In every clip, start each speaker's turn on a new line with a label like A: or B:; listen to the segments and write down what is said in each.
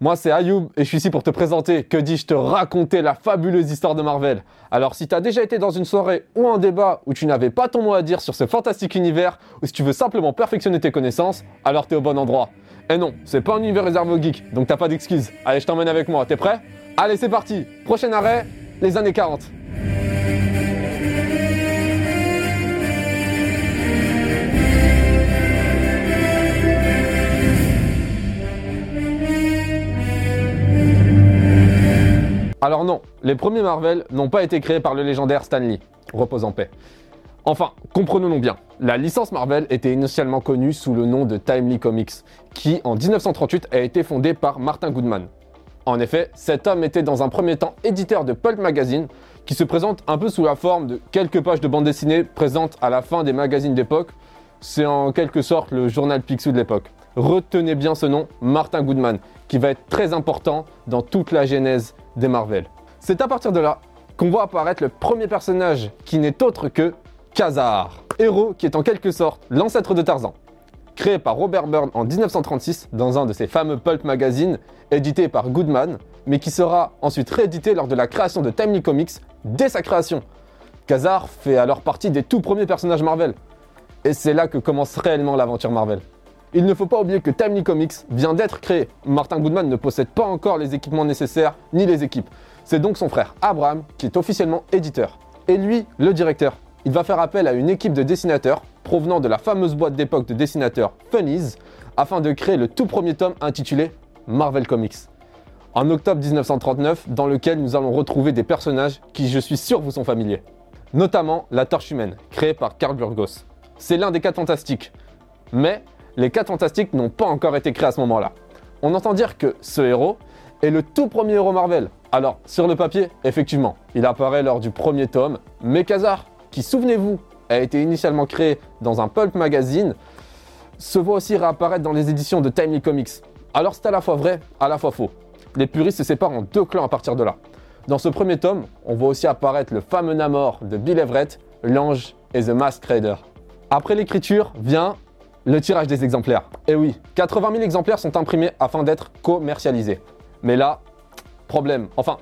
A: Moi c'est Ayoub et je suis ici pour te présenter, que dis-je, te raconter la fabuleuse histoire de Marvel. Alors si tu as déjà été dans une soirée ou un débat où tu n'avais pas ton mot à dire sur ce fantastique univers, ou si tu veux simplement perfectionner tes connaissances, alors tu es au bon endroit. Et non, c'est pas un univers réservé aux geeks, donc t'as pas d'excuses. Allez, je t'emmène avec moi, t'es prêt? Allez, c'est parti Prochain arrêt, les années 40. Alors non, les premiers Marvel n'ont pas été créés par le légendaire Stan Lee. Repose en paix. Enfin, comprenons-nous bien, la licence Marvel était initialement connue sous le nom de Timely Comics, qui en 1938 a été fondée par Martin Goodman. En effet, cet homme était dans un premier temps éditeur de Pulp Magazine, qui se présente un peu sous la forme de quelques pages de bande dessinée présentes à la fin des magazines d'époque. C'est en quelque sorte le journal Picsou de l'époque. Retenez bien ce nom, Martin Goodman, qui va être très important dans toute la genèse des Marvel. C'est à partir de là qu'on voit apparaître le premier personnage qui n'est autre que Khazar, héros qui est en quelque sorte l'ancêtre de Tarzan. Créé par Robert Byrne en 1936 dans un de ses fameux pulp magazines, édité par Goodman, mais qui sera ensuite réédité lors de la création de Timely Comics dès sa création. Khazar fait alors partie des tout premiers personnages Marvel. Et c'est là que commence réellement l'aventure Marvel. Il ne faut pas oublier que Timely Comics vient d'être créé. Martin Goodman ne possède pas encore les équipements nécessaires ni les équipes. C'est donc son frère Abraham qui est officiellement éditeur. Et lui, le directeur. Il va faire appel à une équipe de dessinateurs provenant de la fameuse boîte d'époque de dessinateurs Funnies afin de créer le tout premier tome intitulé Marvel Comics. En octobre 1939, dans lequel nous allons retrouver des personnages qui, je suis sûr, vous sont familiers. Notamment la Torche Humaine, créée par Karl Burgos. C'est l'un des quatre fantastiques. Mais les 4 fantastiques n'ont pas encore été créés à ce moment-là. On entend dire que ce héros est le tout premier héros Marvel. Alors, sur le papier, effectivement, il apparaît lors du premier tome, mais Khazar, qui, souvenez-vous, a été initialement créé dans un pulp magazine, se voit aussi réapparaître dans les éditions de Timely Comics. Alors c'est à la fois vrai, à la fois faux. Les puristes se séparent en deux clans à partir de là. Dans ce premier tome, on voit aussi apparaître le fameux Namor de Bill Everett, l'ange et The Mask Raider. Après l'écriture vient le tirage des exemplaires. Et eh oui, 80 000 exemplaires sont imprimés afin d'être commercialisés. Mais là, problème. Enfin,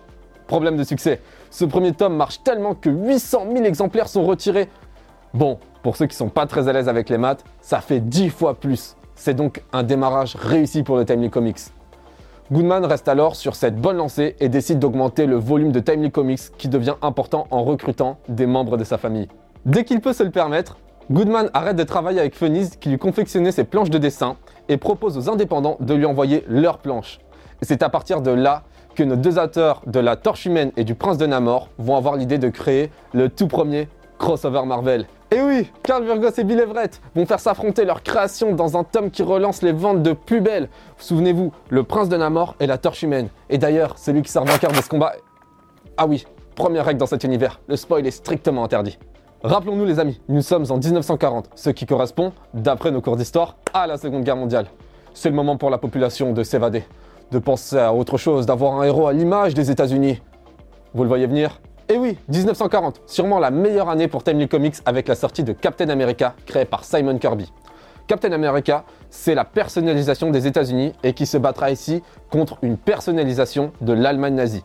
A: problème de succès. Ce premier tome marche tellement que 800 000 exemplaires sont retirés. Bon, pour ceux qui sont pas très à l'aise avec les maths, ça fait 10 fois plus. C'est donc un démarrage réussi pour le Timely Comics. Goodman reste alors sur cette bonne lancée et décide d'augmenter le volume de Timely Comics qui devient important en recrutant des membres de sa famille. Dès qu'il peut se le permettre, Goodman arrête de travailler avec Funnies qui lui confectionnait ses planches de dessin et propose aux indépendants de lui envoyer leurs planches. C'est à partir de là que nos deux auteurs de La Torche Humaine et du Prince de Namor vont avoir l'idée de créer le tout premier crossover Marvel. Et oui, Carl Burgos et Bill Everett vont faire s'affronter leur création dans un tome qui relance les ventes de plus belle. Souvenez-vous, le Prince de Namor et la Torche Humaine. Et d'ailleurs, celui qui sort vainqueur de ce combat... Ah oui, première règle dans cet univers, le spoil est strictement interdit. Rappelons-nous les amis, nous sommes en 1940, ce qui correspond, d'après nos cours d'histoire, à la Seconde Guerre mondiale. C'est le moment pour la population de s'évader, de penser à autre chose, d'avoir un héros à l'image des États-Unis. Vous le voyez venir? Eh oui, 1940, sûrement la meilleure année pour Timely Comics avec la sortie de Captain America, créé par Simon Kirby. Captain America, c'est la personnalisation des États-Unis et qui se battra ici contre une personnalisation de l'Allemagne nazie.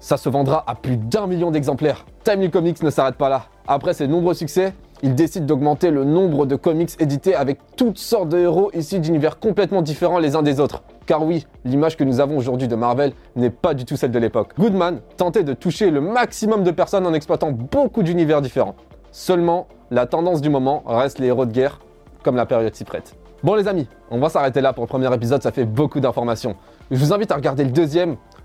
A: Ça se vendra à plus d'un million d'exemplaires. Timely Comics ne s'arrête pas là. Après ses nombreux succès, il décide d'augmenter le nombre de comics édités avec toutes sortes de héros issus d'univers complètement différents les uns des autres. Car oui, l'image que nous avons aujourd'hui de Marvel n'est pas du tout celle de l'époque. Goodman tentait de toucher le maximum de personnes en exploitant beaucoup d'univers différents. Seulement, la tendance du moment reste les héros de guerre, comme la période s'y prête. Bon les amis, on va s'arrêter là pour le premier épisode, ça fait beaucoup d'informations. Je vous invite à regarder le deuxième,